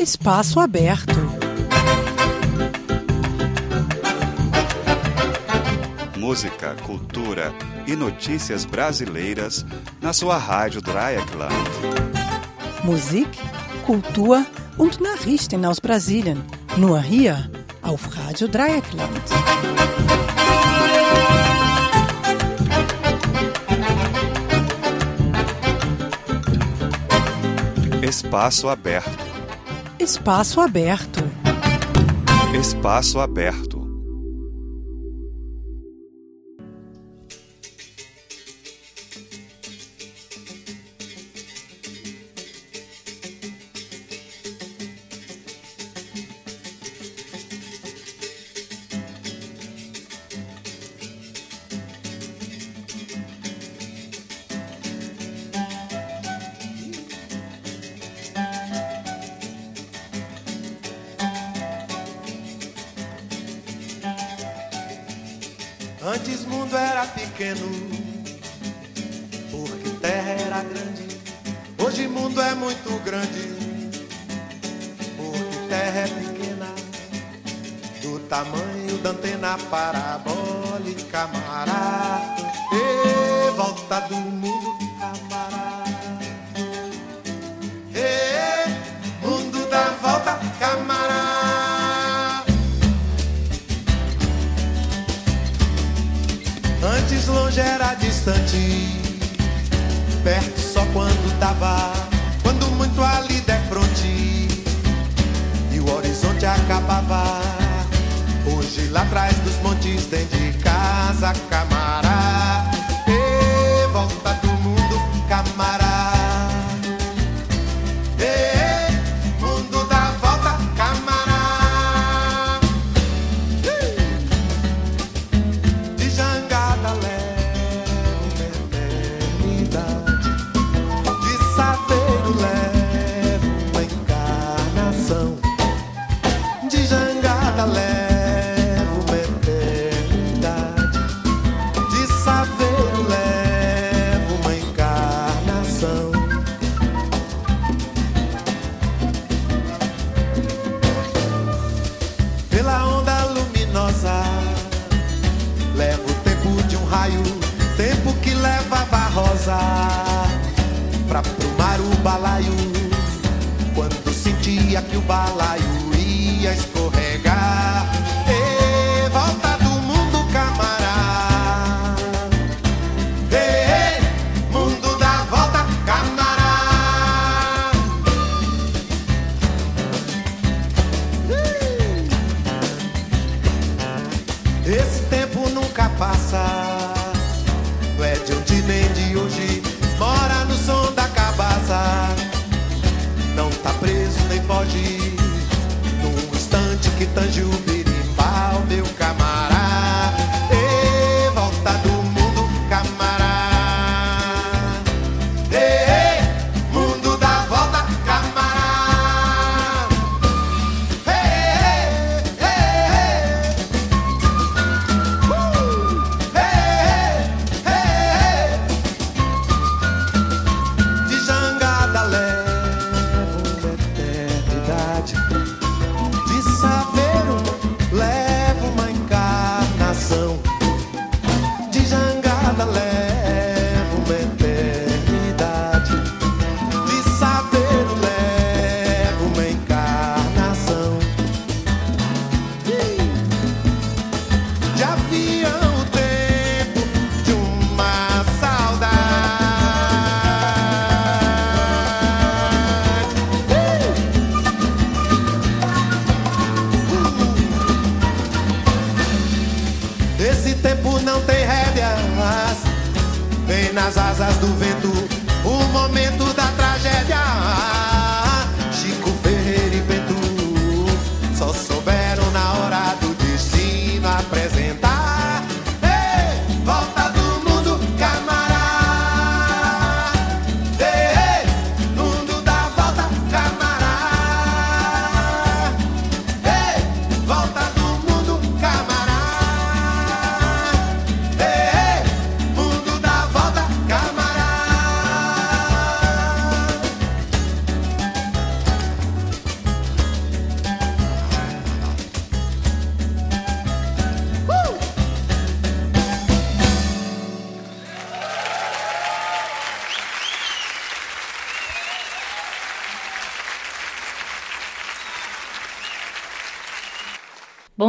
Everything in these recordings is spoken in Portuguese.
Espaço Aberto. Música, cultura e notícias brasileiras na sua rádio Dreieckland. Musik, Kultur und Nachrichten aus Brasilien, nur hier auf Radio Dreieckland. Espaço Aberto Espaço Aberto. Espaço Aberto.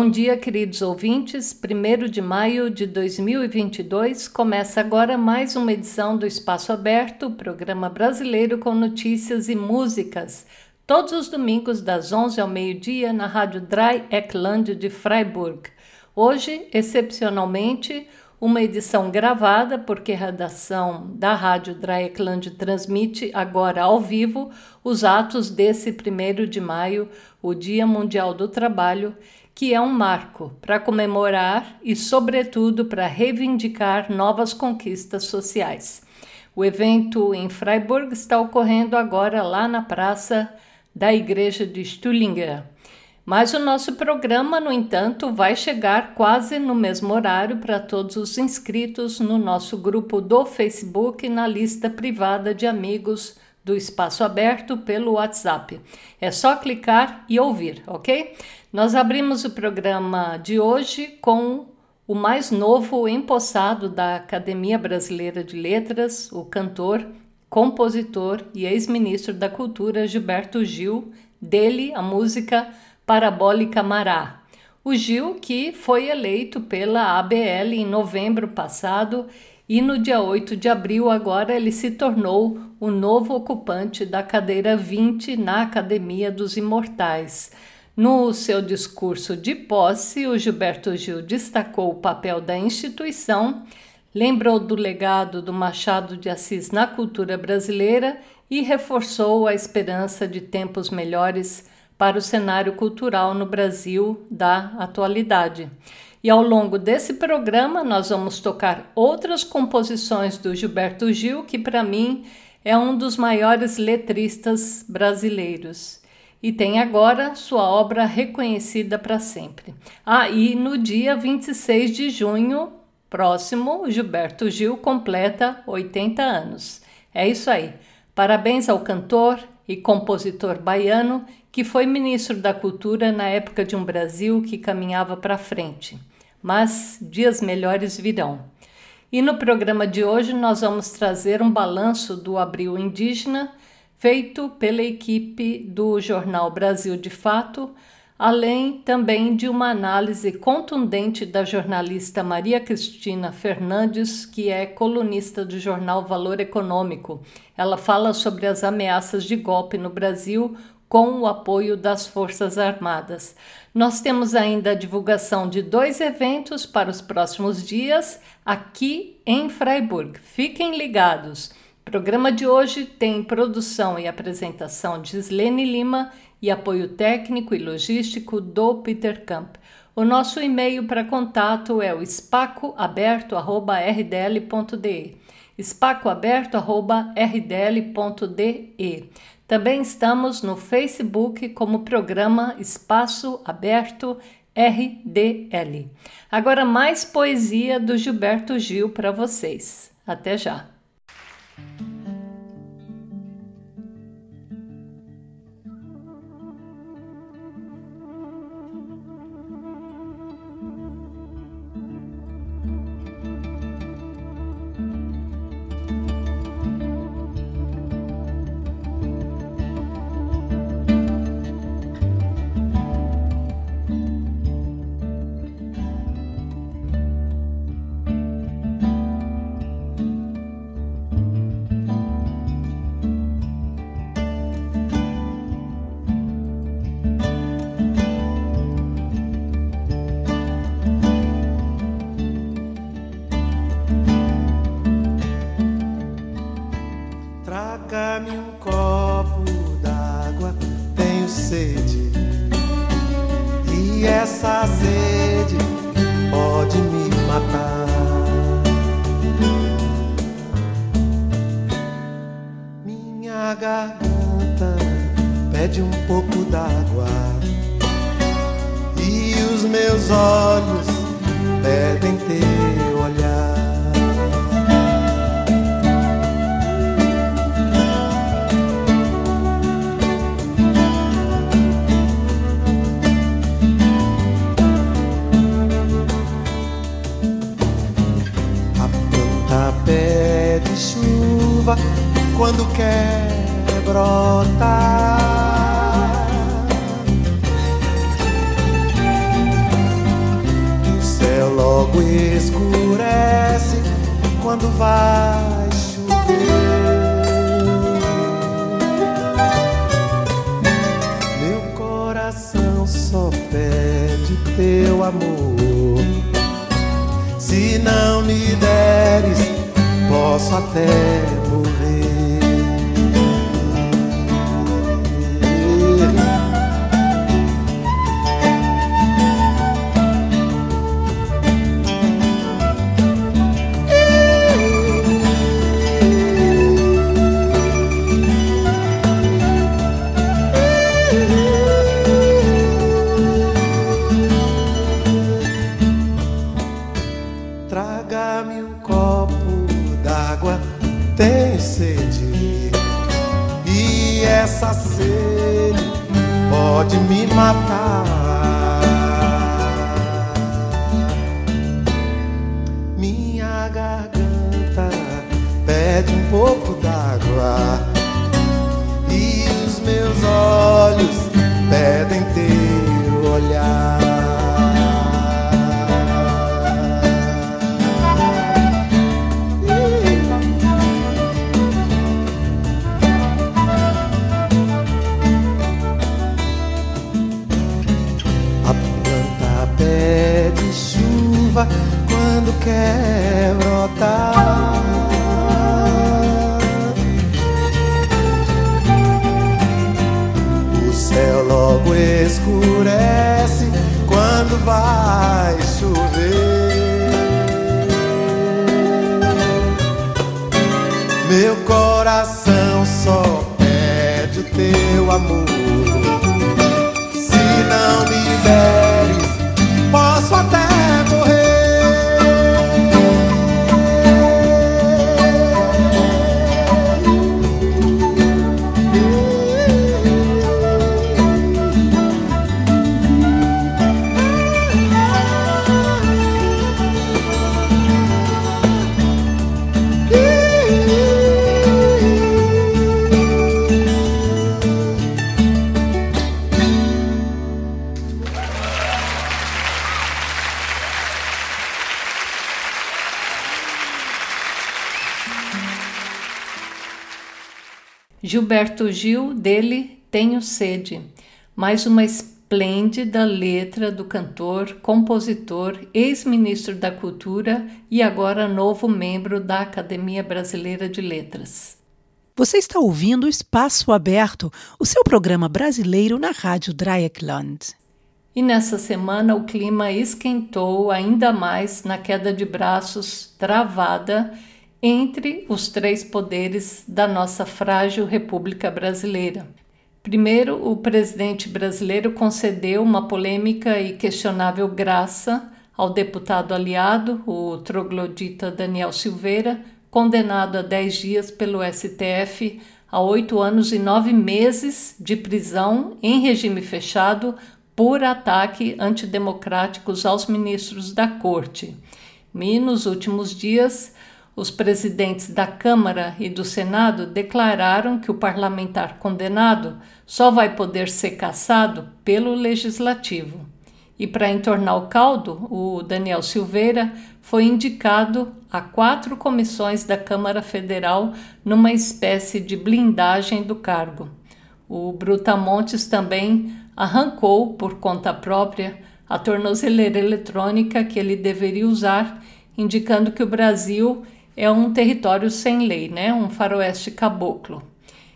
Bom dia, queridos ouvintes. 1 de maio de 2022 começa agora mais uma edição do Espaço Aberto, programa brasileiro com notícias e músicas, todos os domingos das 11 ao meio-dia na Rádio Dry Eckland de Freiburg. Hoje, excepcionalmente, uma edição gravada, porque a redação da Rádio Dreieckland transmite agora ao vivo os atos desse 1 de maio, o Dia Mundial do Trabalho, que é um marco para comemorar e, sobretudo, para reivindicar novas conquistas sociais. O evento em Freiburg está ocorrendo agora lá na praça da Igreja de Stullinger. Mas o nosso programa, no entanto, vai chegar quase no mesmo horário para todos os inscritos no nosso grupo do Facebook na lista privada de amigos do Espaço Aberto pelo WhatsApp. É só clicar e ouvir, ok? Nós abrimos o programa de hoje com o mais novo empossado da Academia Brasileira de Letras, o cantor, compositor e ex-ministro da Cultura Gilberto Gil, dele a música Parabólica Mará. O Gil, que foi eleito pela ABL em novembro passado e no dia 8 de abril agora ele se tornou o novo ocupante da cadeira 20 na Academia dos Imortais. No seu discurso de posse, o Gilberto Gil destacou o papel da instituição, lembrou do legado do Machado de Assis na cultura brasileira e reforçou a esperança de tempos melhores para o cenário cultural no Brasil da atualidade. E ao longo desse programa, nós vamos tocar outras composições do Gilberto Gil, que para mim é um dos maiores letristas brasileiros. E tem agora sua obra reconhecida para sempre. Ah, no dia 26 de junho próximo, Gilberto Gil completa 80 anos. É isso aí. Parabéns ao cantor e compositor baiano que foi ministro da Cultura na época de um Brasil que caminhava para frente. Mas dias melhores virão. E no programa de hoje nós vamos trazer um balanço do Abril Indígena feito pela equipe do jornal Brasil de Fato, além também de uma análise contundente da jornalista Maria Cristina Fernandes, que é colunista do jornal Valor Econômico. Ela fala sobre as ameaças de golpe no Brasil com o apoio das Forças Armadas. Nós temos ainda a divulgação de dois eventos para os próximos dias aqui em Freiburg. Fiquem ligados. O programa de hoje tem produção e apresentação de Slene Lima e apoio técnico e logístico do Peter Camp. O nosso e-mail para contato é o espacoaberto@rdl.de. espacoaberto@rdl.de. Também estamos no Facebook como programa Espaço Aberto RDL. Agora mais poesia do Gilberto Gil para vocês. Até já. chuva quando quer brotar. O céu logo escurece quando vai chover. Meu coração só pede o teu amor. Gilberto Gil, dele Tenho Sede, mais uma esplêndida letra do cantor, compositor, ex-ministro da Cultura e agora novo membro da Academia Brasileira de Letras. Você está ouvindo Espaço Aberto, o seu programa brasileiro na Rádio Dreieckland. E nessa semana o clima esquentou ainda mais na queda de braços travada entre os três poderes da nossa frágil República Brasileira. Primeiro, o presidente brasileiro concedeu uma polêmica e questionável graça ao deputado aliado, o troglodita Daniel Silveira, condenado a 10 dias pelo STF a oito anos e nove meses de prisão em regime fechado por ataque antidemocráticos aos ministros da corte. E nos últimos dias, os presidentes da Câmara e do Senado declararam que o parlamentar condenado só vai poder ser cassado pelo Legislativo. E para entornar o caldo, o Daniel Silveira foi indicado a quatro comissões da Câmara Federal numa espécie de blindagem do cargo. O Brutamontes também arrancou, por conta própria, a tornozeleira eletrônica que ele deveria usar, indicando que o Brasil é um território sem lei, né? um faroeste caboclo.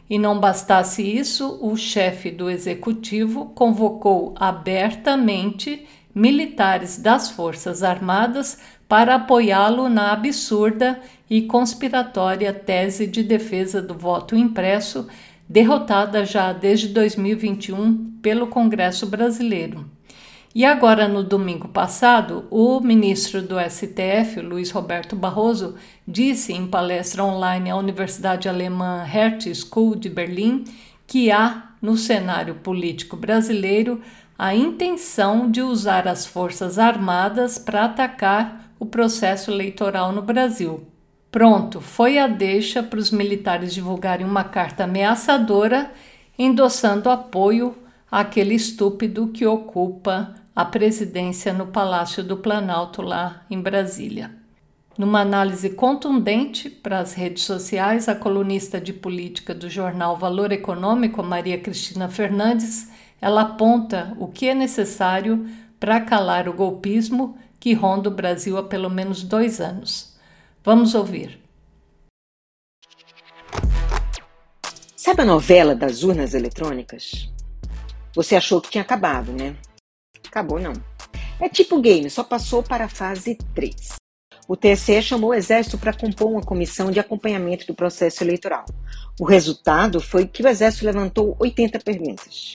E não bastasse isso, o chefe do executivo convocou abertamente militares das Forças Armadas para apoiá-lo na absurda e conspiratória tese de defesa do voto impresso, derrotada já desde 2021 pelo Congresso Brasileiro. E agora, no domingo passado, o ministro do STF, Luiz Roberto Barroso, disse em palestra online à Universidade Alemã Hertie School de Berlim que há no cenário político brasileiro a intenção de usar as Forças Armadas para atacar o processo eleitoral no Brasil. Pronto, foi a deixa para os militares divulgarem uma carta ameaçadora endossando apoio àquele estúpido que ocupa a presidência no Palácio do Planalto, lá em Brasília. Numa análise contundente para as redes sociais, a colunista de política do jornal Valor Econômico, Maria Cristina Fernandes, ela aponta o que é necessário para calar o golpismo que ronda o Brasil há pelo menos dois anos. Vamos ouvir. Sabe a novela das urnas eletrônicas? Você achou que tinha acabado, né? Acabou não. É tipo game, só passou para a fase 3. O TSE chamou o Exército para compor uma comissão de acompanhamento do processo eleitoral. O resultado foi que o Exército levantou 80 perguntas.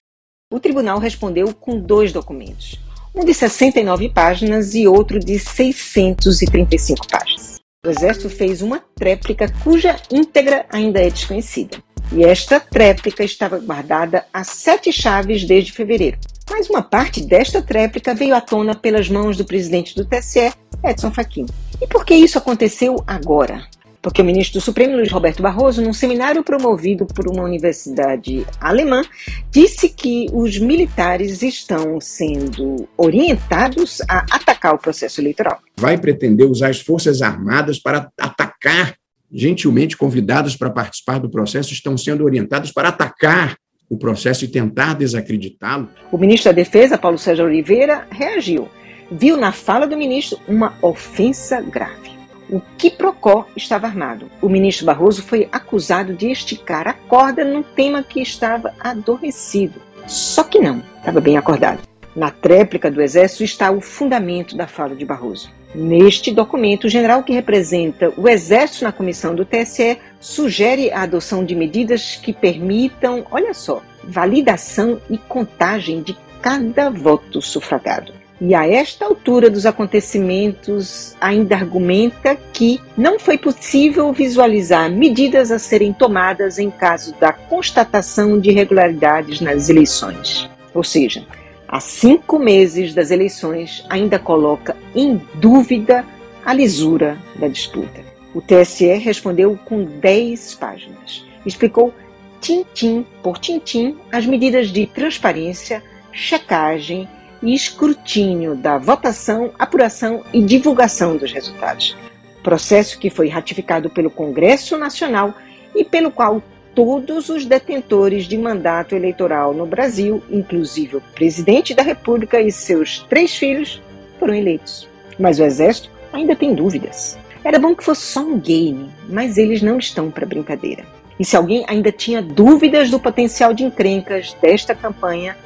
O tribunal respondeu com dois documentos, um de 69 páginas e outro de 635 páginas. O Exército fez uma tréplica cuja íntegra ainda é desconhecida. E esta tréplica estava guardada a sete chaves desde fevereiro. Mas uma parte desta tréplica veio à tona pelas mãos do presidente do TSE, Edson Fachin. E por que isso aconteceu agora? Porque o ministro do Supremo, Luiz Roberto Barroso, num seminário promovido por uma universidade alemã, disse que os militares estão sendo orientados a atacar o processo eleitoral. Vai pretender usar as Forças Armadas para atacar gentilmente convidados para participar do processo, estão sendo orientados para atacar o processo e tentar desacreditá-lo. O ministro da Defesa, Paulo Sérgio Oliveira, reagiu. Viu na fala do ministro uma ofensa grave. O quiprocó estava armado. O ministro Barroso foi acusado de esticar a corda num tema que estava adormecido. Só que não, estava bem acordado. Na tréplica do Exército está o fundamento da fala de Barroso. Neste documento, o general que representa o Exército na comissão do TSE sugere a adoção de medidas que permitam, olha só, validação e contagem de cada voto sufragado. E a esta altura dos acontecimentos, ainda argumenta que não foi possível visualizar medidas a serem tomadas em caso da constatação de irregularidades nas eleições. Ou seja, há cinco meses das eleições, ainda coloca em dúvida a lisura da disputa. O TSE respondeu com 10 páginas. Explicou tintim por tintim as medidas de transparência, checagem e escrutínio da votação, apuração e divulgação dos resultados. Processo que foi ratificado pelo Congresso Nacional e pelo qual todos os detentores de mandato eleitoral no Brasil, inclusive o presidente da República e seus três filhos, foram eleitos. Mas o Exército ainda tem dúvidas. Era bom que fosse só um game, mas eles não estão para brincadeira. E se alguém ainda tinha dúvidas do potencial de encrencas desta campanha,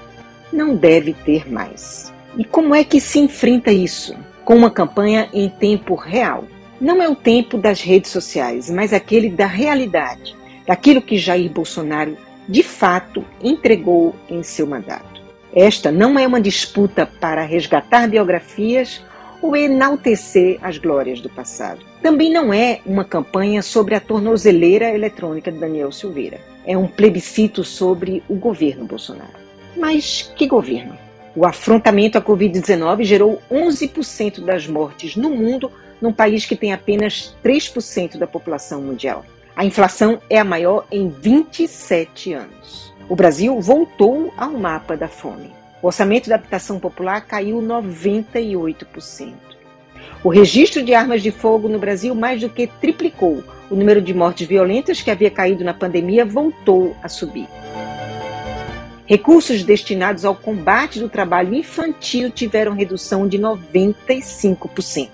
não deve ter mais. E como é que se enfrenta isso? Com uma campanha em tempo real. Não é o tempo das redes sociais, mas aquele da realidade daquilo que Jair Bolsonaro de fato entregou em seu mandato. Esta não é uma disputa para resgatar biografias ou enaltecer as glórias do passado. Também não é uma campanha sobre a tornozeleira eletrônica de Daniel Silveira. É um plebiscito sobre o governo Bolsonaro. Mas que governo? O afrontamento à Covid-19 gerou 11% das mortes no mundo, num país que tem apenas 3% da população mundial. A inflação é a maior em 27 anos. O Brasil voltou ao mapa da fome. O orçamento da habitação popular caiu 98%. O registro de armas de fogo no Brasil mais do que triplicou. O número de mortes violentas que havia caído na pandemia voltou a subir. Recursos destinados ao combate do trabalho infantil tiveram redução de 95%.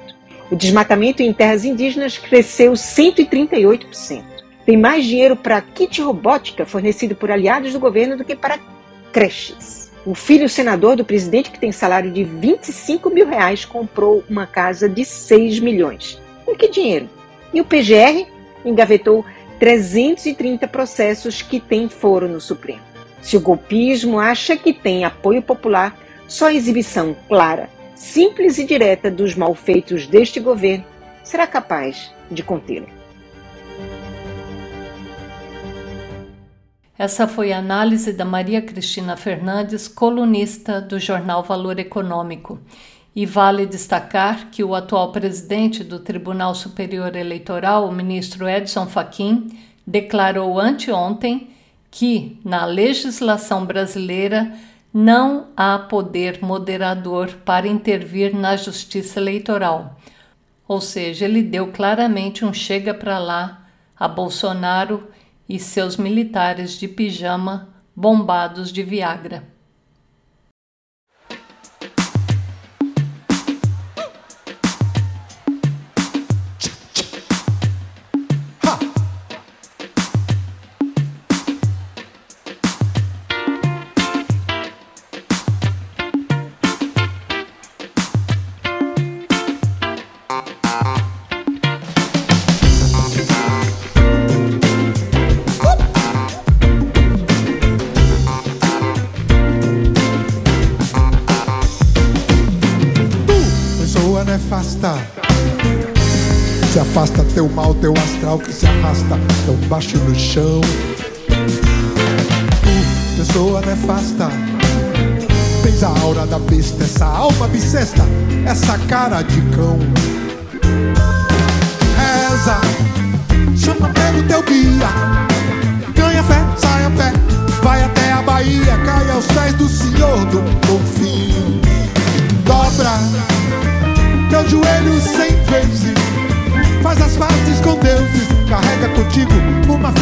O desmatamento em terras indígenas cresceu 138%. Tem mais dinheiro para kit robótica fornecido por aliados do governo do que para creches. O filho senador do presidente, que tem salário de 25 mil reais, comprou uma casa de 6 milhões. Com que dinheiro? E o PGR engavetou 330 processos que têm foro no Supremo. Se o golpismo acha que tem apoio popular, só a exibição clara simples e direta dos malfeitos deste governo será capaz de contê-lo. Essa foi a análise da Maria Cristina Fernandes, colunista do jornal Valor Econômico. E vale destacar que o atual presidente do Tribunal Superior Eleitoral, o ministro Edson Fachin, declarou anteontem que na legislação brasileira não há poder moderador para intervir na justiça eleitoral. Ou seja, ele deu claramente um chega para lá a Bolsonaro e seus militares de pijama bombados de Viagra. teu mal, teu astral que se arrasta tão baixo no chão. Tu, pessoa nefasta, tens a aura da besta, essa alma bissexta, essa cara de cão. Reza, chama, pelo teu guia, ganha fé, sai a pé, vai até a Bahia, cai aos pés do Senhor do Confim. Dobra teu joelho sem vezes Faz as faces com Deus, carrega contigo uma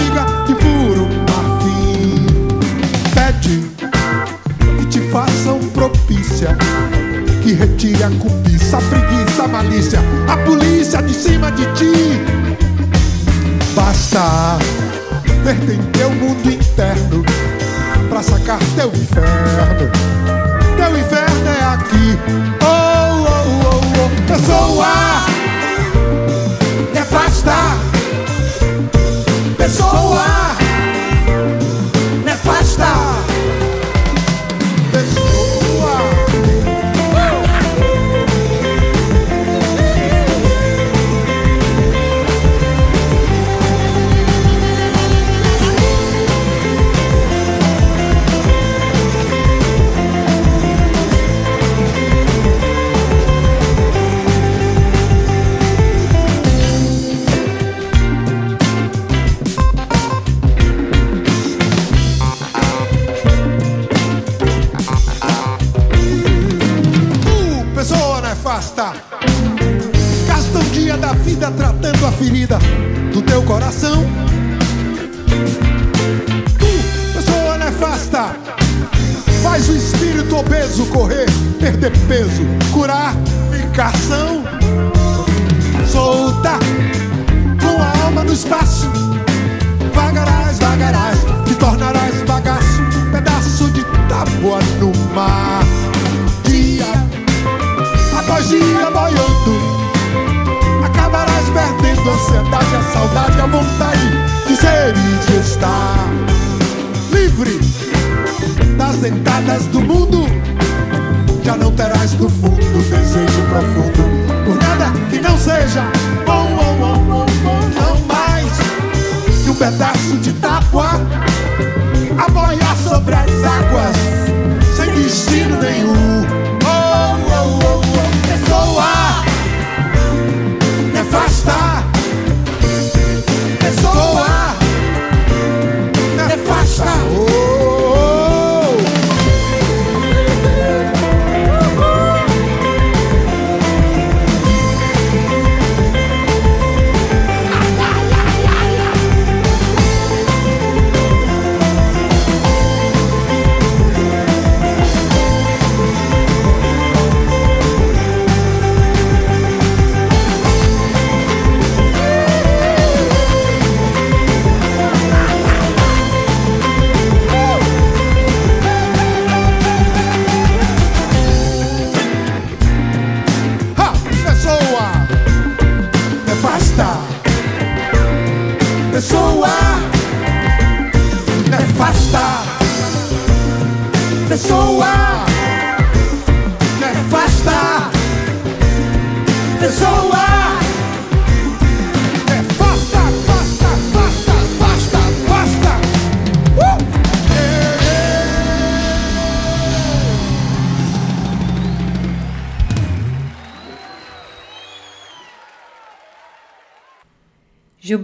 that's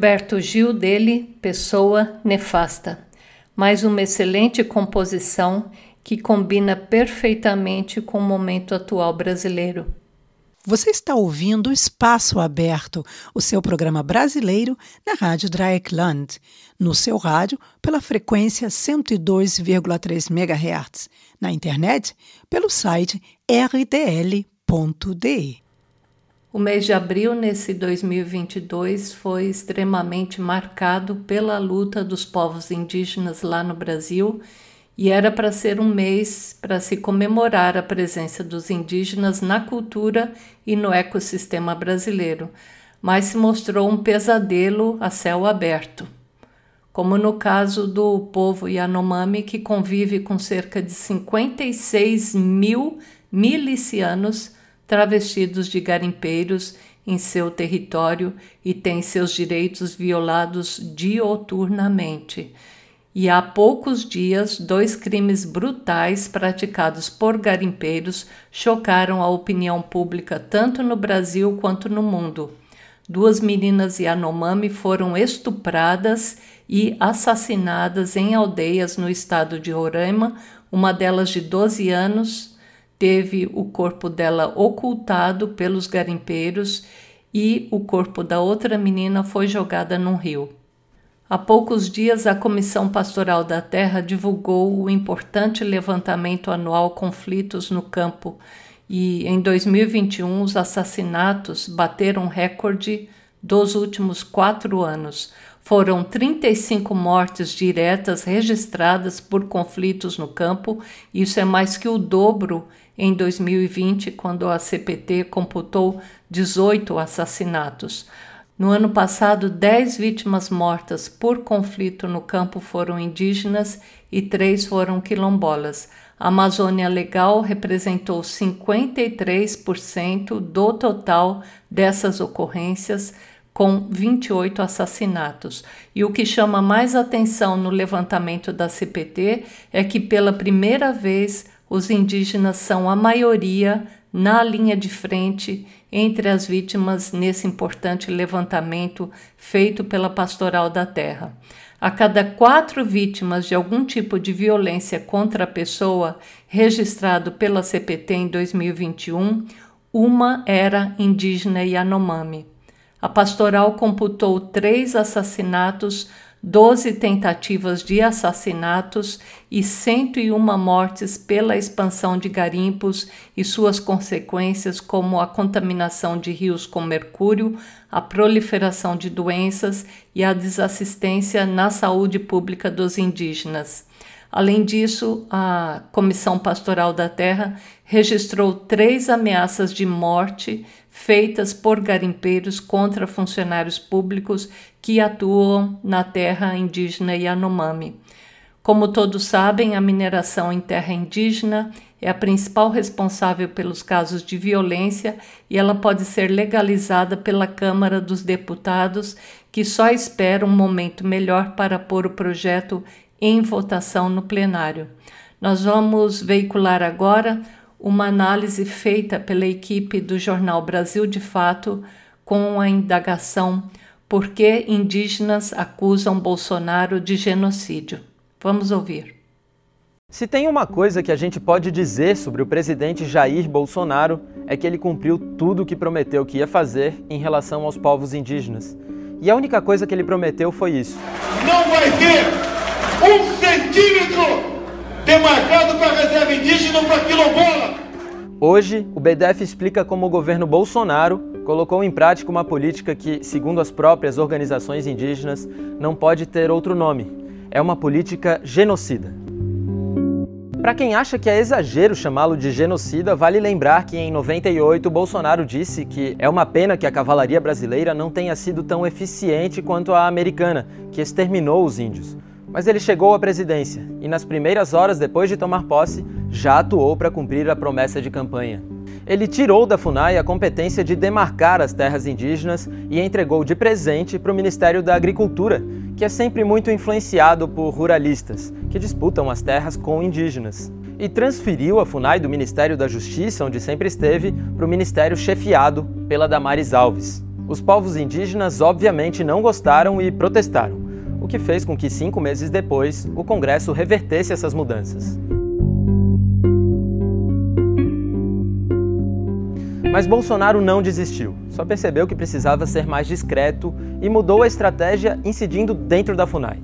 Gilberto Gil dele, Pessoa Nefasta. Mais uma excelente composição que combina perfeitamente com o momento atual brasileiro. Você está ouvindo Espaço Aberto, o seu programa brasileiro na Rádio Dreieckland, no seu rádio pela frequência 102,3 MHz, na internet pelo site rtl.de. O mês de abril nesse 2022 foi extremamente marcado pela luta dos povos indígenas lá no Brasil e era para ser um mês para se comemorar a presença dos indígenas na cultura e no ecossistema brasileiro, mas se mostrou um pesadelo a céu aberto. Como no caso do povo Yanomami, que convive com cerca de 56 mil milicianos travestidos de garimpeiros em seu território e tem seus direitos violados dioturnamente e há poucos dias, dois crimes brutais praticados por garimpeiros chocaram a opinião pública tanto no Brasil quanto no mundo. Duas meninas Yanomami foram estupradas e assassinadas em aldeias no estado de Roraima. Uma delas, de 12 anos, teve o corpo dela ocultado pelos garimpeiros e o corpo da outra menina foi jogada num rio. Há poucos dias, a Comissão Pastoral da Terra divulgou o importante levantamento anual Conflitos no Campo e, em 2021, os assassinatos bateram recorde dos últimos quatro anos. Foram 35 mortes diretas registradas por conflitos no campo, isso é mais que o dobro em 2020, quando a CPT computou 18 assassinatos. No ano passado, 10 vítimas mortas por conflito no campo foram indígenas e três foram quilombolas. A Amazônia Legal representou 53% do total dessas ocorrências, com 28 assassinatos. E o que chama mais atenção no levantamento da CPT é que, pela primeira vez, os indígenas são a maioria na linha de frente entre as vítimas nesse importante levantamento feito pela Pastoral da Terra. A cada quatro vítimas de algum tipo de violência contra a pessoa registrado pela CPT em 2021, uma era indígena Yanomami. A pastoral computou três assassinatos 12 tentativas de assassinatos e 101 mortes pela expansão de garimpos e suas consequências, como a contaminação de rios com mercúrio, a proliferação de doenças e a desassistência na saúde pública dos indígenas. Além disso, a Comissão Pastoral da Terra registrou três ameaças de morte feitas por garimpeiros contra funcionários públicos que atuam na terra indígena Yanomami. Como todos sabem, a mineração em terra indígena é a principal responsável pelos casos de violência e ela pode ser legalizada pela Câmara dos Deputados, que só espera um momento melhor para pôr o projeto em votação no plenário. Nós vamos veicular agora uma análise feita pela equipe do jornal Brasil de Fato com a indagação Por que indígenas acusam Bolsonaro de genocídio? Vamos ouvir. Se tem uma coisa que a gente pode dizer sobre o presidente Jair Bolsonaro é que ele cumpriu tudo o que prometeu que ia fazer em relação aos povos indígenas. E a única coisa que ele prometeu foi isso. Não vai ter um centímetro demarcado para reserva indígena para quilombola. Hoje, o BDF explica como o governo Bolsonaro colocou em prática uma política que, segundo as próprias organizações indígenas, não pode ter outro nome. É uma política genocida. Para quem acha que é exagero chamá-lo de genocida, vale lembrar que em 98 Bolsonaro disse que é uma pena que a cavalaria brasileira não tenha sido tão eficiente quanto a americana, que exterminou os índios. Mas ele chegou à presidência e, nas primeiras horas depois de tomar posse, já atuou para cumprir a promessa de campanha. Ele tirou da FUNAI a competência de demarcar as terras indígenas e entregou de presente para o Ministério da Agricultura, que é sempre muito influenciado por ruralistas, que disputam as terras com indígenas. E transferiu a FUNAI do Ministério da Justiça, onde sempre esteve, para o Ministério chefiado pela Damares Alves. Os povos indígenas obviamente não gostaram e protestaram o que fez com que cinco meses depois o Congresso revertesse essas mudanças. Mas Bolsonaro não desistiu, só percebeu que precisava ser mais discreto e mudou a estratégia incidindo dentro da FUNAI.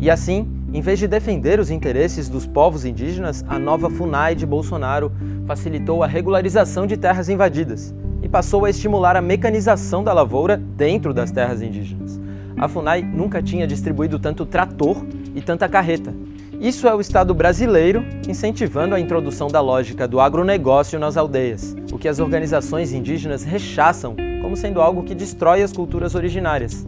E assim, em vez de defender os interesses dos povos indígenas, a nova FUNAI de Bolsonaro facilitou a regularização de terras invadidas e passou a estimular a mecanização da lavoura dentro das terras indígenas. A FUNAI nunca tinha distribuído tanto trator e tanta carreta, isso é o Estado brasileiro incentivando a introdução da lógica do agronegócio nas aldeias, o que as organizações indígenas rechaçam como sendo algo que destrói as culturas originárias.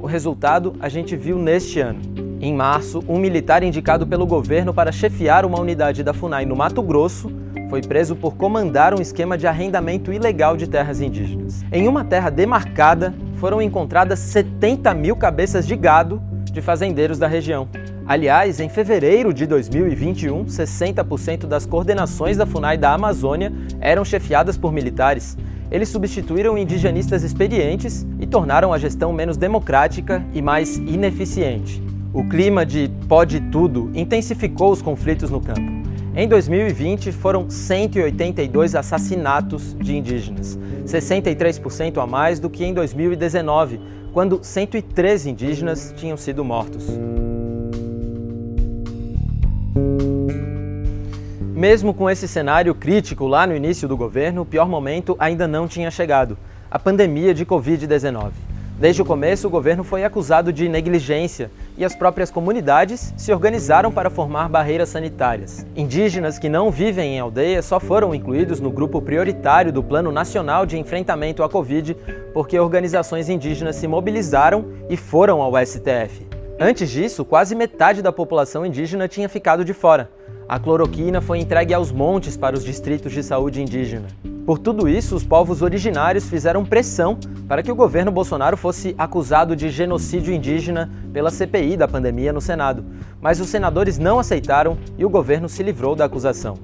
O resultado a gente viu neste ano. Em março, um militar indicado pelo governo para chefiar uma unidade da FUNAI no Mato Grosso foi preso por comandar um esquema de arrendamento ilegal de terras indígenas. Em uma terra demarcada, foram encontradas 70 mil cabeças de gado de fazendeiros da região. Aliás, em fevereiro de 2021, 60% das coordenações da FUNAI da Amazônia eram chefiadas por militares. Eles substituíram indigenistas experientes e tornaram a gestão menos democrática e mais ineficiente. O clima de pode tudo intensificou os conflitos no campo. Em 2020, foram 182 assassinatos de indígenas, 63% a mais do que em 2019, quando 113 indígenas tinham sido mortos. Mesmo com esse cenário crítico lá no início do governo, o pior momento ainda não tinha chegado a pandemia de Covid-19. Desde o começo, o governo foi acusado de negligência e as próprias comunidades se organizaram para formar barreiras sanitárias. Indígenas que não vivem em aldeias só foram incluídos no grupo prioritário do Plano Nacional de Enfrentamento à Covid porque organizações indígenas se mobilizaram e foram ao STF. Antes disso, quase metade da população indígena tinha ficado de fora a cloroquina foi entregue aos montes para os distritos de saúde indígena. Por tudo isso, os povos originários fizeram pressão para que o governo Bolsonaro fosse acusado de genocídio indígena pela CPI da pandemia no Senado, mas os senadores não aceitaram e o governo se livrou da acusação.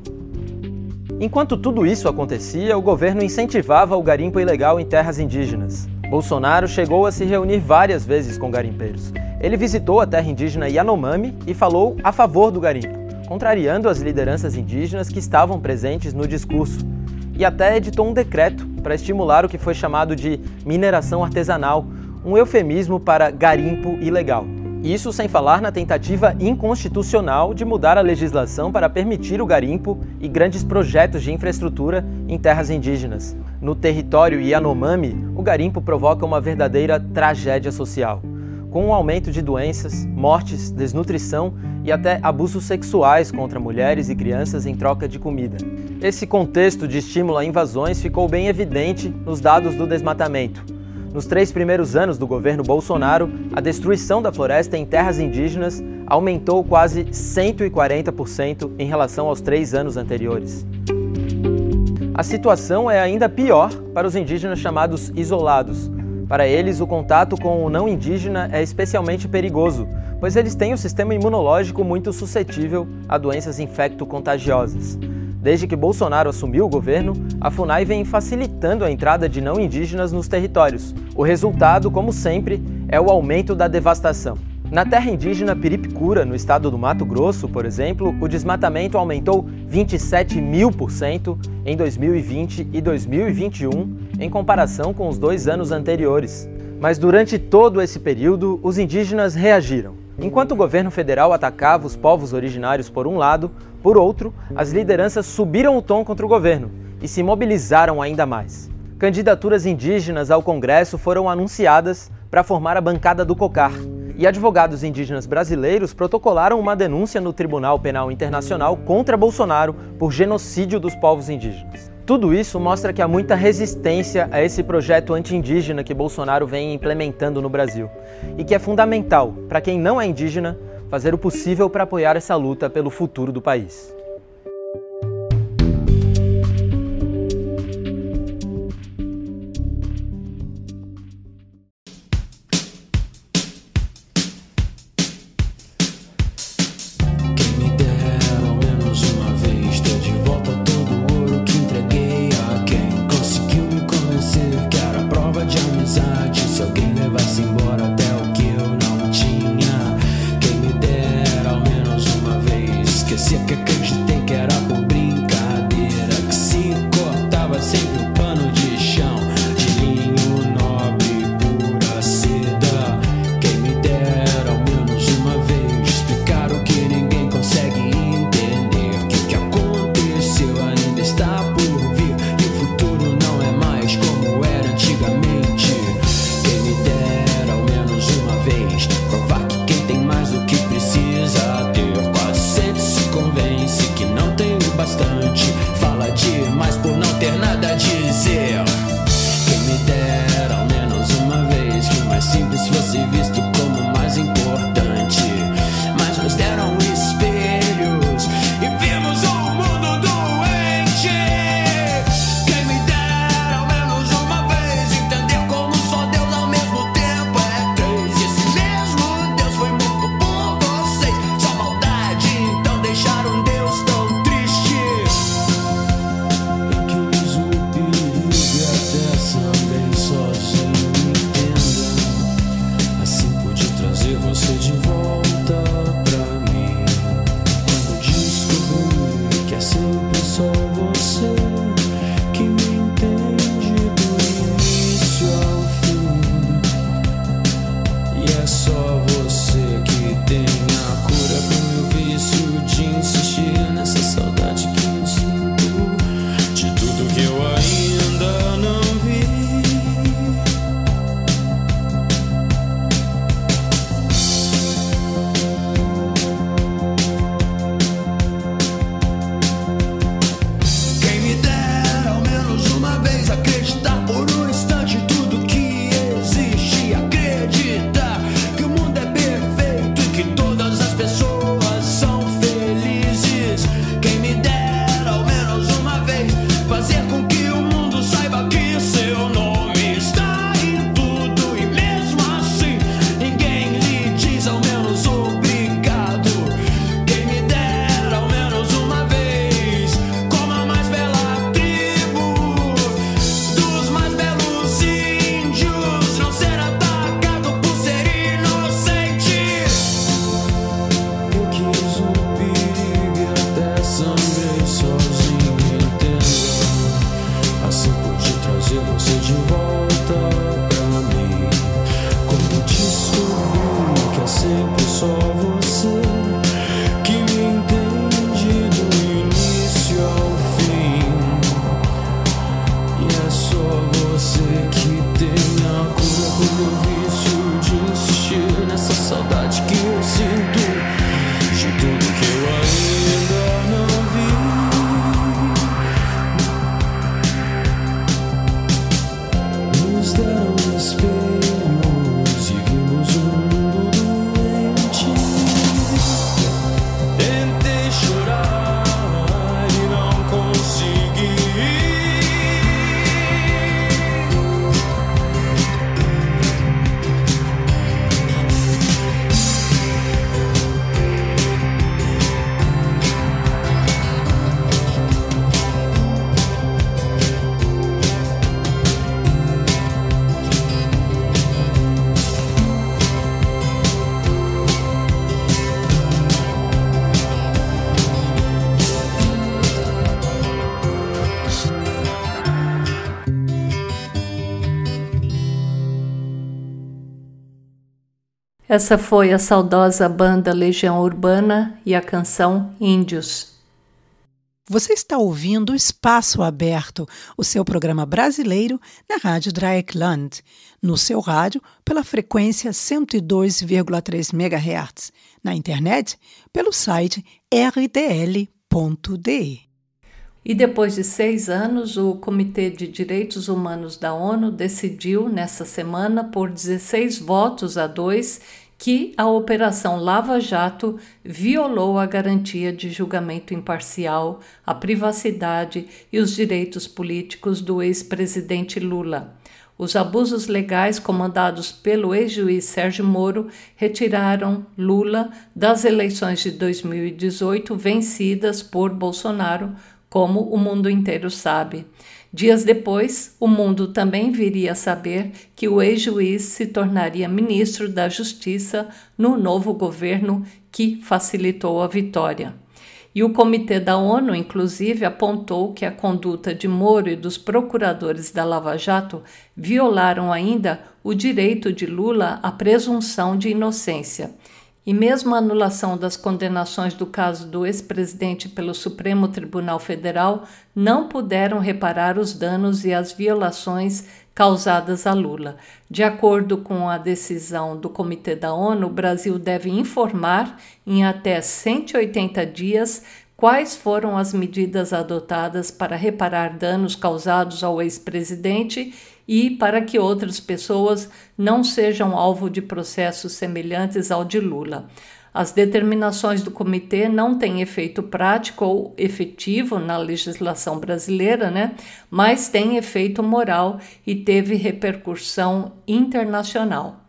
Enquanto tudo isso acontecia, o governo incentivava o garimpo ilegal em terras indígenas. Bolsonaro chegou a se reunir várias vezes com garimpeiros. Ele visitou a terra indígena Yanomami e falou a favor do garimpo contrariando as lideranças indígenas que estavam presentes no discurso, e até editou um decreto para estimular o que foi chamado de mineração artesanal, um eufemismo para garimpo ilegal. Isso sem falar na tentativa inconstitucional de mudar a legislação para permitir o garimpo e grandes projetos de infraestrutura em terras indígenas. No território Yanomami, o garimpo provoca uma verdadeira tragédia social com o um aumento de doenças, mortes, desnutrição e até abusos sexuais contra mulheres e crianças em troca de comida. Esse contexto de estímulo a invasões ficou bem evidente nos dados do desmatamento. Nos três primeiros anos do governo Bolsonaro, a destruição da floresta em terras indígenas aumentou quase 140% em relação aos três anos anteriores. A situação é ainda pior para os indígenas chamados isolados, para eles, o contato com o não indígena é especialmente perigoso, pois eles têm um sistema imunológico muito suscetível a doenças infecto-contagiosas. Desde que Bolsonaro assumiu o governo, a FUNAI vem facilitando a entrada de não indígenas nos territórios. O resultado, como sempre, é o aumento da devastação. Na terra indígena Piripicura, no estado do Mato Grosso, por exemplo, o desmatamento aumentou 27 mil por cento em 2020 e 2021, em comparação com os dois anos anteriores. Mas durante todo esse período, os indígenas reagiram. Enquanto o governo federal atacava os povos originários por um lado, por outro, as lideranças subiram o tom contra o governo e se mobilizaram ainda mais. Candidaturas indígenas ao Congresso foram anunciadas para formar a bancada do COCAR, e advogados indígenas brasileiros protocolaram uma denúncia no Tribunal Penal Internacional contra Bolsonaro por genocídio dos povos indígenas. Tudo isso mostra que há muita resistência a esse projeto anti-indígena que Bolsonaro vem implementando no Brasil e que é fundamental para quem não é indígena fazer o possível para apoiar essa luta pelo futuro do país. Essa foi a saudosa banda Legião Urbana e a canção Índios. Você está ouvindo Espaço Aberto, o seu programa brasileiro na Rádio Dreieckland, no seu rádio pela frequência 102,3 MHz, na internet pelo site rdl.de. E depois de seis anos, o Comitê de Direitos Humanos da ONU decidiu, nessa semana, por 16 votos a dois, que a Operação Lava Jato violou a garantia de julgamento imparcial, a privacidade e os direitos políticos do ex-presidente Lula. Os abusos legais comandados pelo ex-juiz Sérgio Moro retiraram Lula das eleições de 2018 vencidas por Bolsonaro, como o mundo inteiro sabe. Dias depois, o mundo também viria a saber que o ex-juiz se tornaria ministro da Justiça no novo governo que facilitou a vitória. E o Comitê da ONU, inclusive, apontou que a conduta de Moro e dos procuradores da Lava Jato violaram ainda o direito de Lula à presunção de inocência e mesmo a anulação das condenações do caso do ex-presidente pelo Supremo Tribunal Federal não puderam reparar os danos e as violações causadas a Lula. De acordo com a decisão do Comitê da ONU, o Brasil deve informar em até 180 dias quais foram as medidas adotadas para reparar danos causados ao ex-presidente e para que outras pessoas não sejam alvo de processos semelhantes ao de Lula. As determinações do comitê não têm efeito prático ou efetivo na legislação brasileira, né? mas têm efeito moral e teve repercussão internacional.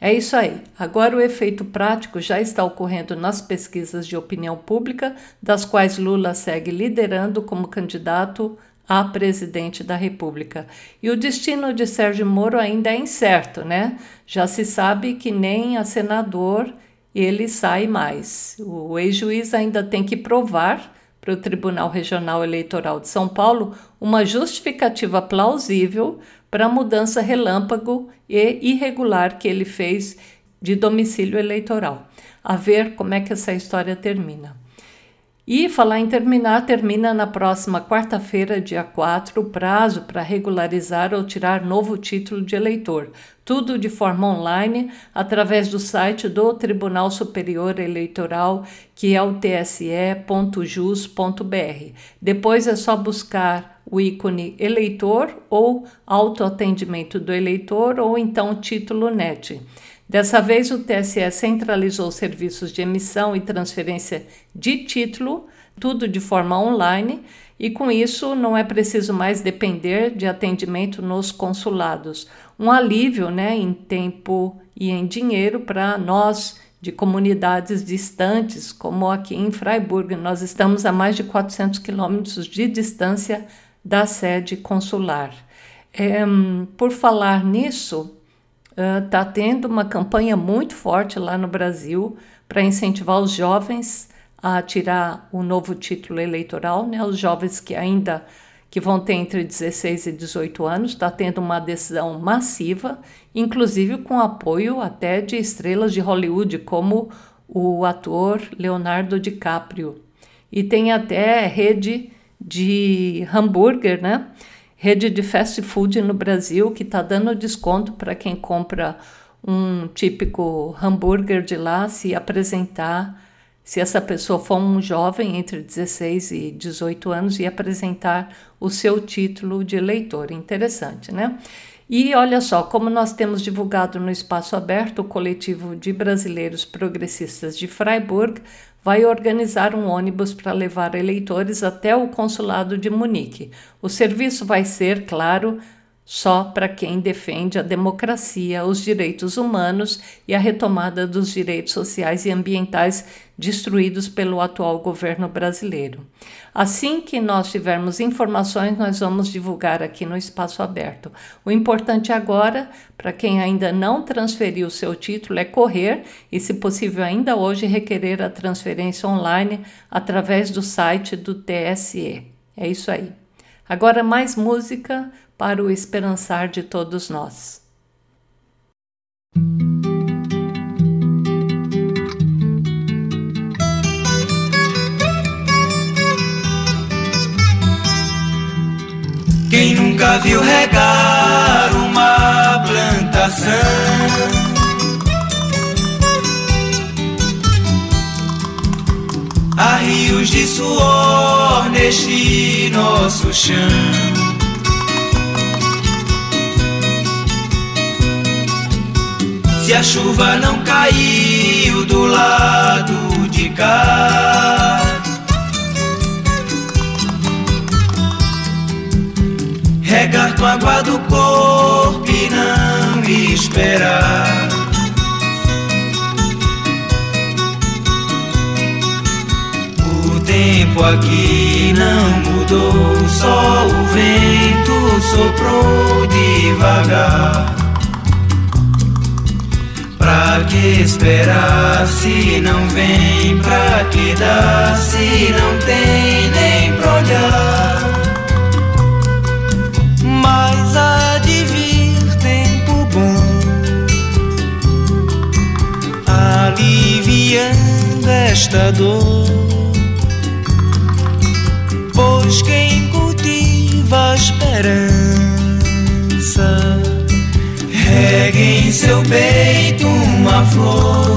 É isso aí. Agora o efeito prático já está ocorrendo nas pesquisas de opinião pública, das quais Lula segue liderando como candidato a presidente da República. E o destino de Sérgio Moro ainda é incerto, né? Já se sabe que nem a senador ele sai mais. O ex-juiz ainda tem que provar para o Tribunal Regional Eleitoral de São Paulo uma justificativa plausível para a mudança relâmpago e irregular que ele fez de domicílio eleitoral. A ver como é que essa história termina. E falar em terminar, termina na próxima quarta-feira, dia 4, o prazo para regularizar ou tirar novo título de eleitor. Tudo de forma online, através do site do Tribunal Superior Eleitoral, que é o tse.jus.br. Depois é só buscar o ícone eleitor ou autoatendimento do eleitor ou então título NET. Dessa vez, o TSE centralizou serviços de emissão e transferência de título, tudo de forma online, e com isso não é preciso mais depender de atendimento nos consulados. Um alívio né, em tempo e em dinheiro para nós de comunidades distantes, como aqui em Freiburg. Nós estamos a mais de 400 quilômetros de distância da sede consular. É, por falar nisso, está uh, tendo uma campanha muito forte lá no Brasil para incentivar os jovens a tirar o novo título eleitoral, né? Os jovens que ainda que vão ter entre 16 e 18 anos, está tendo uma decisão massiva, inclusive com apoio até de estrelas de Hollywood, como o ator Leonardo DiCaprio. E tem até rede de hambúrguer, né? Rede de fast food no Brasil que está dando desconto para quem compra um típico hambúrguer de lá se apresentar, se essa pessoa for um jovem entre 16 e 18 anos e apresentar o seu título de eleitor. Interessante, né? E olha só, como nós temos divulgado no Espaço Aberto, o coletivo de brasileiros progressistas de Freiburg vai organizar um ônibus para levar eleitores até o consulado de Munique. O serviço vai ser, claro, só para quem defende a democracia, os direitos humanos e a retomada dos direitos sociais e ambientais destruídos pelo atual governo brasileiro. Assim que nós tivermos informações, nós vamos divulgar aqui no espaço aberto. O importante agora, para quem ainda não transferiu seu título, é correr e, se possível, ainda hoje requerer a transferência online através do site do TSE. É isso aí. Agora mais música para o esperançar de todos nós. Quem nunca viu regar uma plantação? Há rios de suor neste nosso chão. Se a chuva não caiu do lado de cá, regar com água do corpo e não esperar. O tempo aqui não mudou, só o vento soprou devagar. Que esperar se não vem? Pra que dar se não tem nem pra olhar? Mas há de vir tempo bom, aliviando esta dor. Pois quem cultiva a esperança Rega em seu peito uma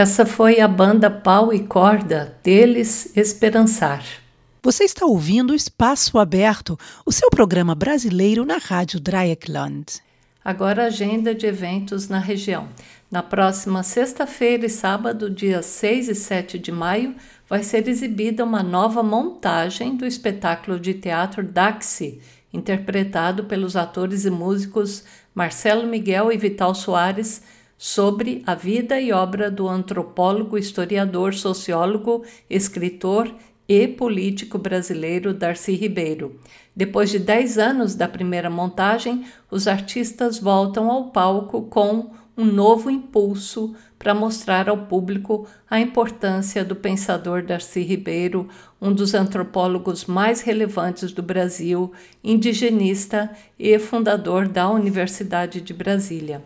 Essa foi a banda Pau e Corda, deles Esperançar. Você está ouvindo Espaço Aberto, o seu programa brasileiro na Rádio Dreieckland. Agora, agenda de eventos na região. Na próxima sexta-feira e sábado, dias 6 e 7 de maio, vai ser exibida uma nova montagem do espetáculo de teatro Daxi, interpretado pelos atores e músicos Marcelo Miguel e Vital Soares, sobre a vida e obra do antropólogo, historiador, sociólogo, escritor e político brasileiro Darcy Ribeiro. Depois de 10 anos da primeira montagem, os artistas voltam ao palco com um novo impulso para mostrar ao público a importância do pensador Darcy Ribeiro, um dos antropólogos mais relevantes do Brasil, indigenista e fundador da Universidade de Brasília.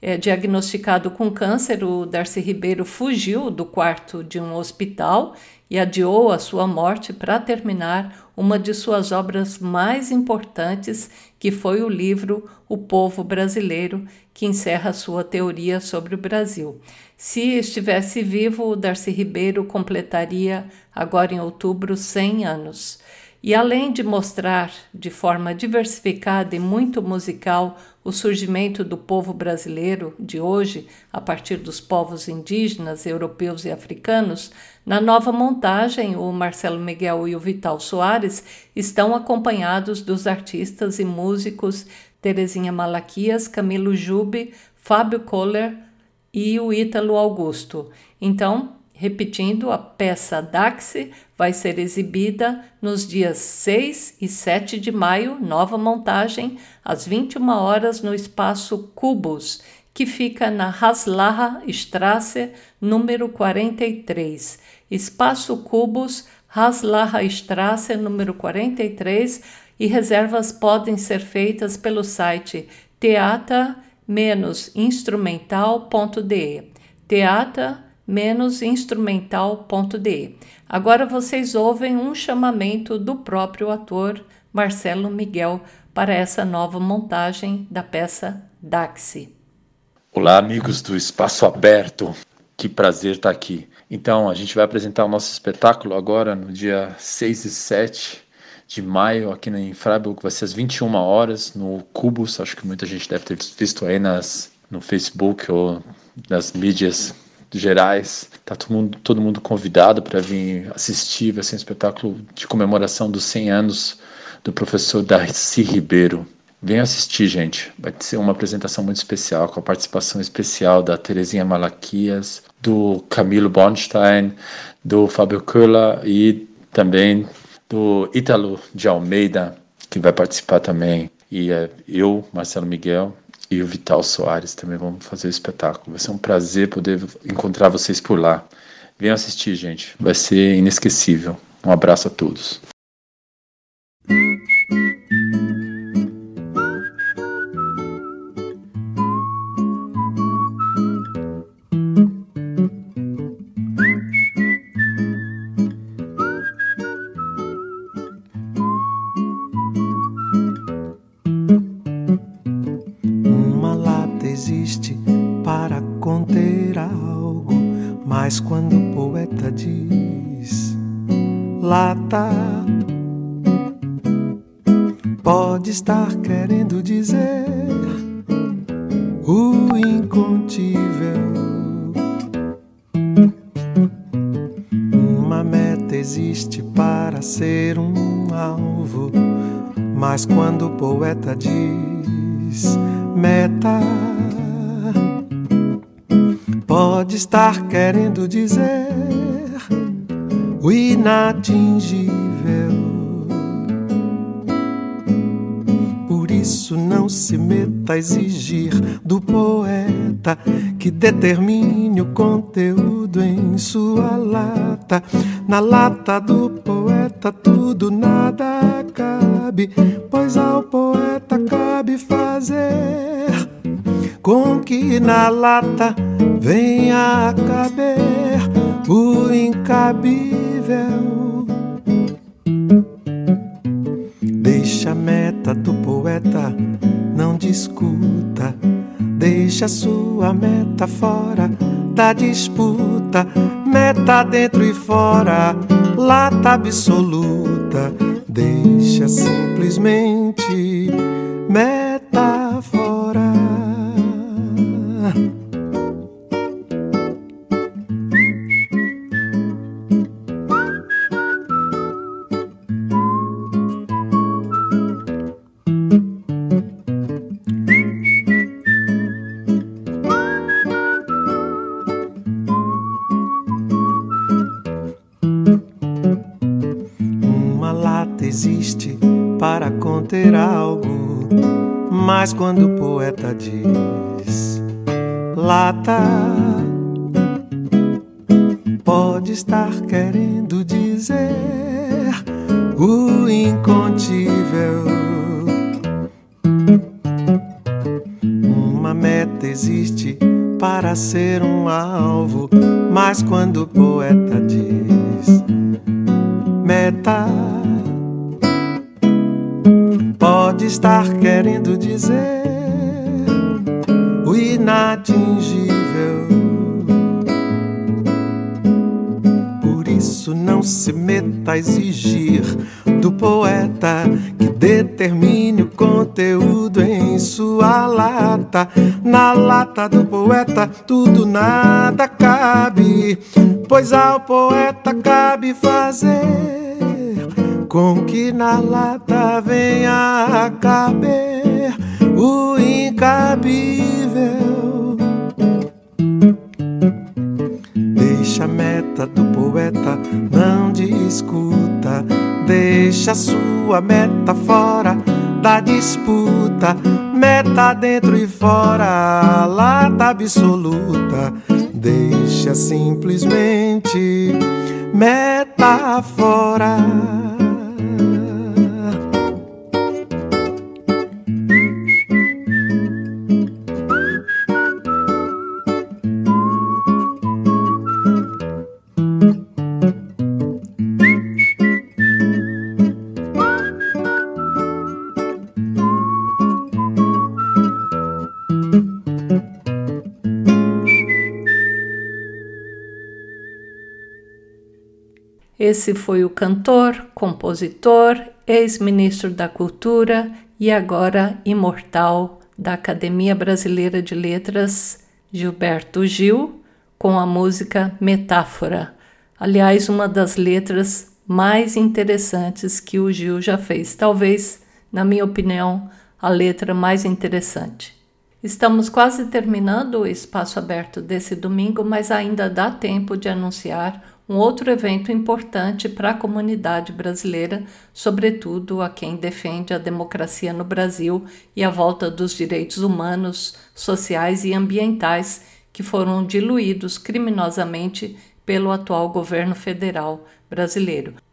É, diagnosticado com câncer, o Darcy Ribeiro fugiu do quarto de um hospital e adiou a sua morte para terminar uma de suas obras mais importantes, que foi o livro O Povo Brasileiro, que encerra sua teoria sobre o Brasil. Se estivesse vivo, o Darcy Ribeiro completaria, agora em outubro, 100 anos. E além de mostrar de forma diversificada e muito musical o surgimento do povo brasileiro de hoje, a partir dos povos indígenas, europeus e africanos, na nova montagem, o Marcelo Miguel e o Vital Soares estão acompanhados dos artistas e músicos Terezinha Malaquias, Camilo Jube, Fábio Kohler e o Ítalo Augusto. Então, repetindo, a peça Daxi vai ser exibida nos dias 6 e 7 de maio, nova montagem, às 21 horas no espaço Cubos, que fica na Haslaha Strasse, número 43. Espaço Cubos, Haslaha Strasse, número 43, e reservas podem ser feitas pelo site teata-instrumental.de. Teata instrumental.de. Agora vocês ouvem um chamamento do próprio ator Marcelo Miguel para essa nova montagem da peça Daxi. Olá, amigos do Espaço Aberto. Que prazer estar aqui. Então, a gente vai apresentar o nosso espetáculo agora no dia 6 e 7 de maio aqui em Freiburg, vai ser às 21 horas no Cubus, acho que muita gente deve ter visto aí nas, no Facebook ou nas mídias gerais. Tá todo mundo, todo mundo convidado para vir assistir, vai ser um espetáculo de comemoração dos 100 anos do professor Darcy Ribeiro. Venha assistir, gente. Vai ser uma apresentação muito especial, com a participação especial da Terezinha Malaquias, do Camilo Bornstein, do Fábio Köhler e também do Ítalo de Almeida, que vai participar também. E é, eu, Marcelo Miguel, e o Vital Soares também vamos fazer o espetáculo. Vai ser um prazer poder encontrar vocês por lá. Venham assistir, gente. Vai ser inesquecível. Um abraço a todos. Poeta não se meta a exigir do poeta que determine o conteúdo em sua lata. Na lata do poeta tudo nada cabe, pois ao poeta cabe fazer com que na lata venha a caber o incabível. Deixa a meta do poeta, não discuta. Deixa sua meta fora da disputa meta dentro e fora, lata absoluta, deixa simplesmente meta fora. Mas quando o poeta diz lata, pode estar querendo dizer o incontível. Uma meta existe para ser um alvo, mas quando o dizer o inatingível. Por isso não se meta a exigir do poeta que determine o conteúdo em sua lata. Na lata do poeta tudo nada cabe, pois ao poeta cabe fazer com que na lata venha a caber o incabível. Deixa a meta do poeta, não discuta. Deixa sua meta fora da disputa. Meta dentro e fora, lata absoluta. Deixa simplesmente meta fora. Esse foi o cantor, compositor, ex-ministro da Cultura e agora imortal da Academia Brasileira de Letras, Gilberto Gil, com a música Metáfora. Aliás, uma das letras mais interessantes que o Gil já fez. Talvez, na minha opinião, a letra mais interessante. Estamos quase terminando o espaço aberto desse domingo, mas ainda dá tempo de anunciar um outro evento importante para a comunidade brasileira, sobretudo a quem defende a democracia no Brasil e a volta dos direitos humanos, sociais e ambientais que foram diluídos criminosamente pelo atual governo federal brasileiro.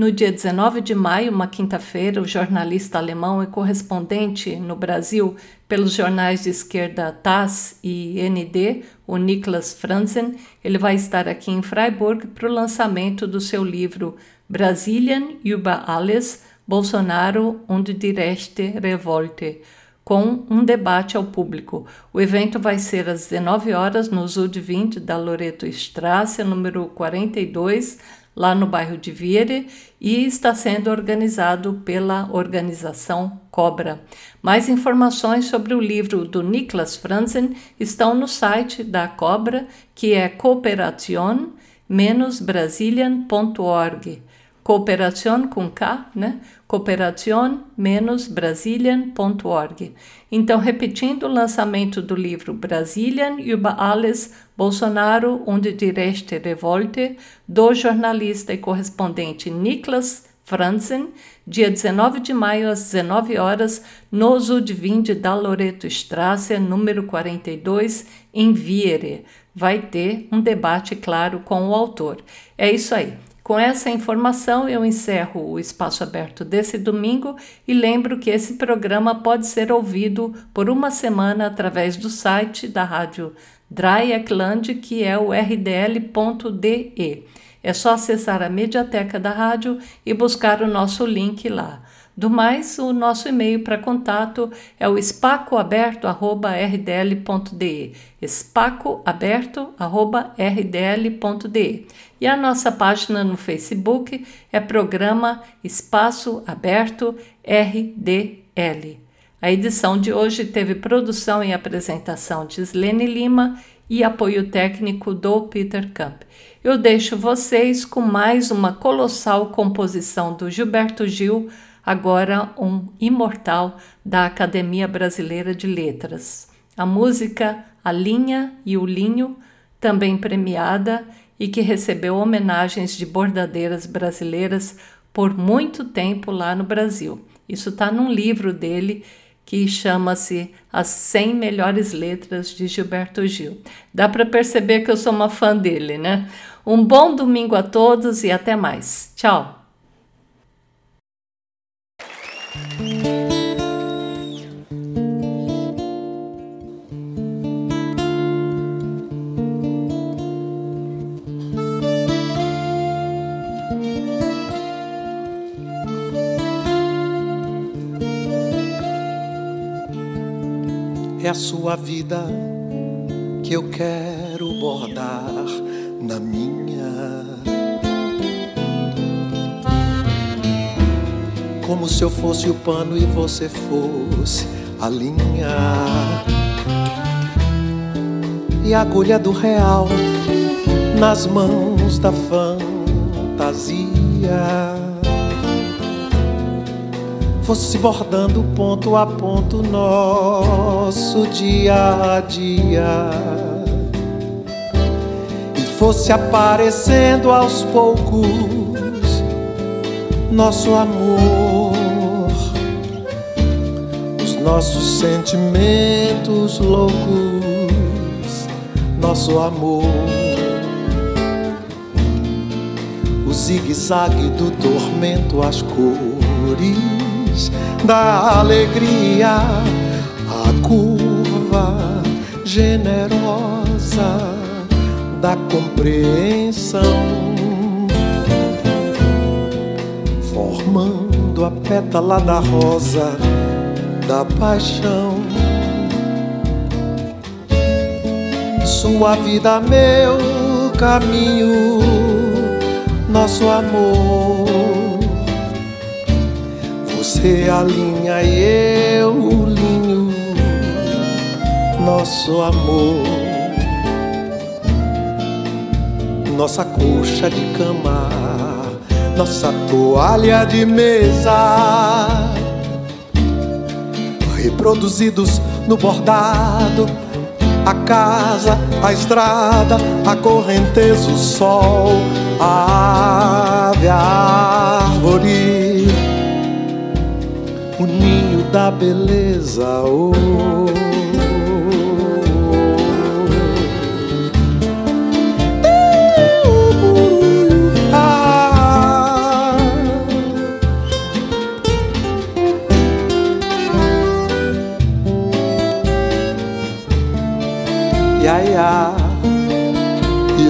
No dia 19 de maio, uma quinta-feira, o jornalista alemão e correspondente no Brasil pelos jornais de esquerda TASS e ND, o Niklas Franzen, ele vai estar aqui em Freiburg para o lançamento do seu livro Brasilien über alles, Bolsonaro und die Rechte Revolte, com um debate ao público. O evento vai ser às 19 horas no Zud 20 da Loreto Strasse, número 42, lá no bairro de Viere e está sendo organizado pela organização Cobra. Mais informações sobre o livro do Niklas Franzen estão no site da Cobra, que é cooperacion-brasilian.org. Cooperação com K, né? cooperacion-brasilian.org. Então, repetindo o lançamento do livro Brasilian über alles Bolsonaro und die Rechte Revolte, do jornalista e correspondente Niklas Franzen, dia 19 de maio às 19 horas, no Zudvinde da Loreto Strasse, número 42, em Viere. Vai ter um debate, claro, com o autor. É isso aí. Com essa informação, eu encerro o espaço aberto desse domingo e lembro que esse programa pode ser ouvido por uma semana através do site da rádio Dreieckland, que é o rdl.de. É só acessar a mediateca da rádio e buscar o nosso link lá. Do mais, o nosso e-mail para contato é o espacoaberto@rdl.de, espacoaberto@rdl.de. E a nossa página no Facebook é Programa Espaço Aberto RDL. A edição de hoje teve produção e apresentação de Slene Lima e apoio técnico do Peter Camp. Eu deixo vocês com mais uma colossal composição do Gilberto Gil, agora um imortal da Academia Brasileira de Letras. A música A Linha e o Linho, também premiada e que recebeu homenagens de bordadeiras brasileiras por muito tempo lá no Brasil. Isso está num livro dele que chama-se As 100 Melhores Letras de Gilberto Gil. Dá para perceber que eu sou uma fã dele, né? Um bom domingo a todos e até mais. Tchau! A sua vida que eu quero bordar na minha. Como se eu fosse o pano e você fosse a linha. E a agulha do real nas mãos da fantasia fosse bordando ponto a ponto nosso dia a dia e fosse aparecendo aos poucos nosso amor, os nossos sentimentos loucos, nosso amor. O zigue-zague do tormento, as cores da alegria, a curva generosa da compreensão, formando a pétala da rosa da paixão. Sua vida, meu caminho, nosso amor você alinha e eu linho nosso amor, nossa coxa de cama, nossa toalha de mesa, reproduzidos no bordado. A casa, a estrada, a correnteza, o sol, a ave, a árvore o ninho da beleza. Oh. Ah.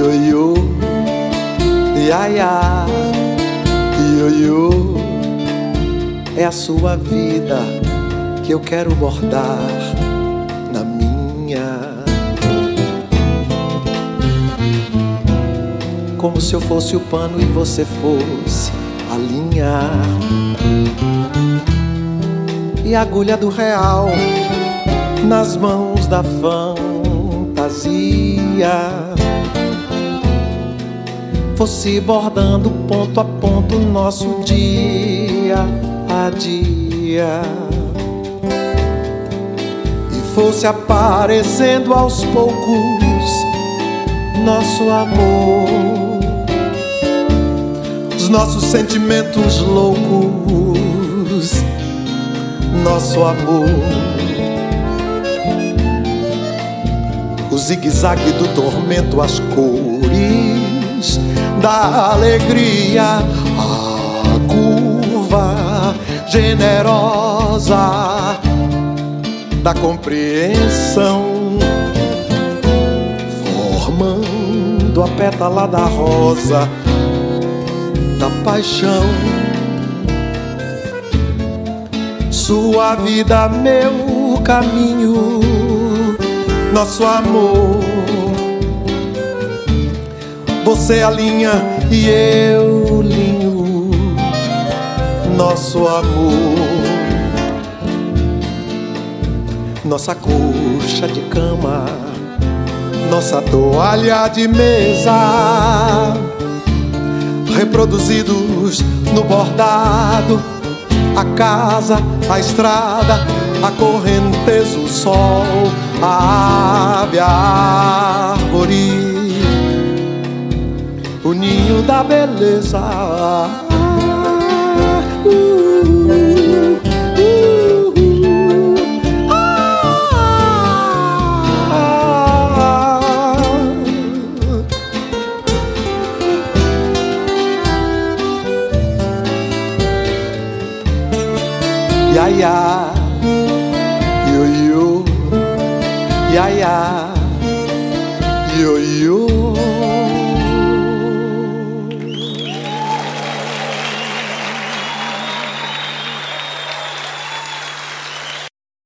Yo, ya ya, yo yo é a sua vida que eu quero bordar na minha. Como se eu fosse o pano e você fosse a linha. E a agulha do real nas mãos da fantasia fosse bordando ponto a ponto nosso dia dia e fosse aparecendo aos poucos nosso amor, os nossos sentimentos loucos, nosso amor. O zigue-zague do tormento, as cores da alegria, generosa da compreensão, formando a pétala da rosa da paixão. Sua vida, meu caminho, nosso amor. Você alinha e eu linho nosso amor. Nossa coxa de cama, nossa toalha de mesa, reproduzidos no bordado, a casa, a estrada, a correnteza, o sol, a ave, a árvore o ninho da beleza.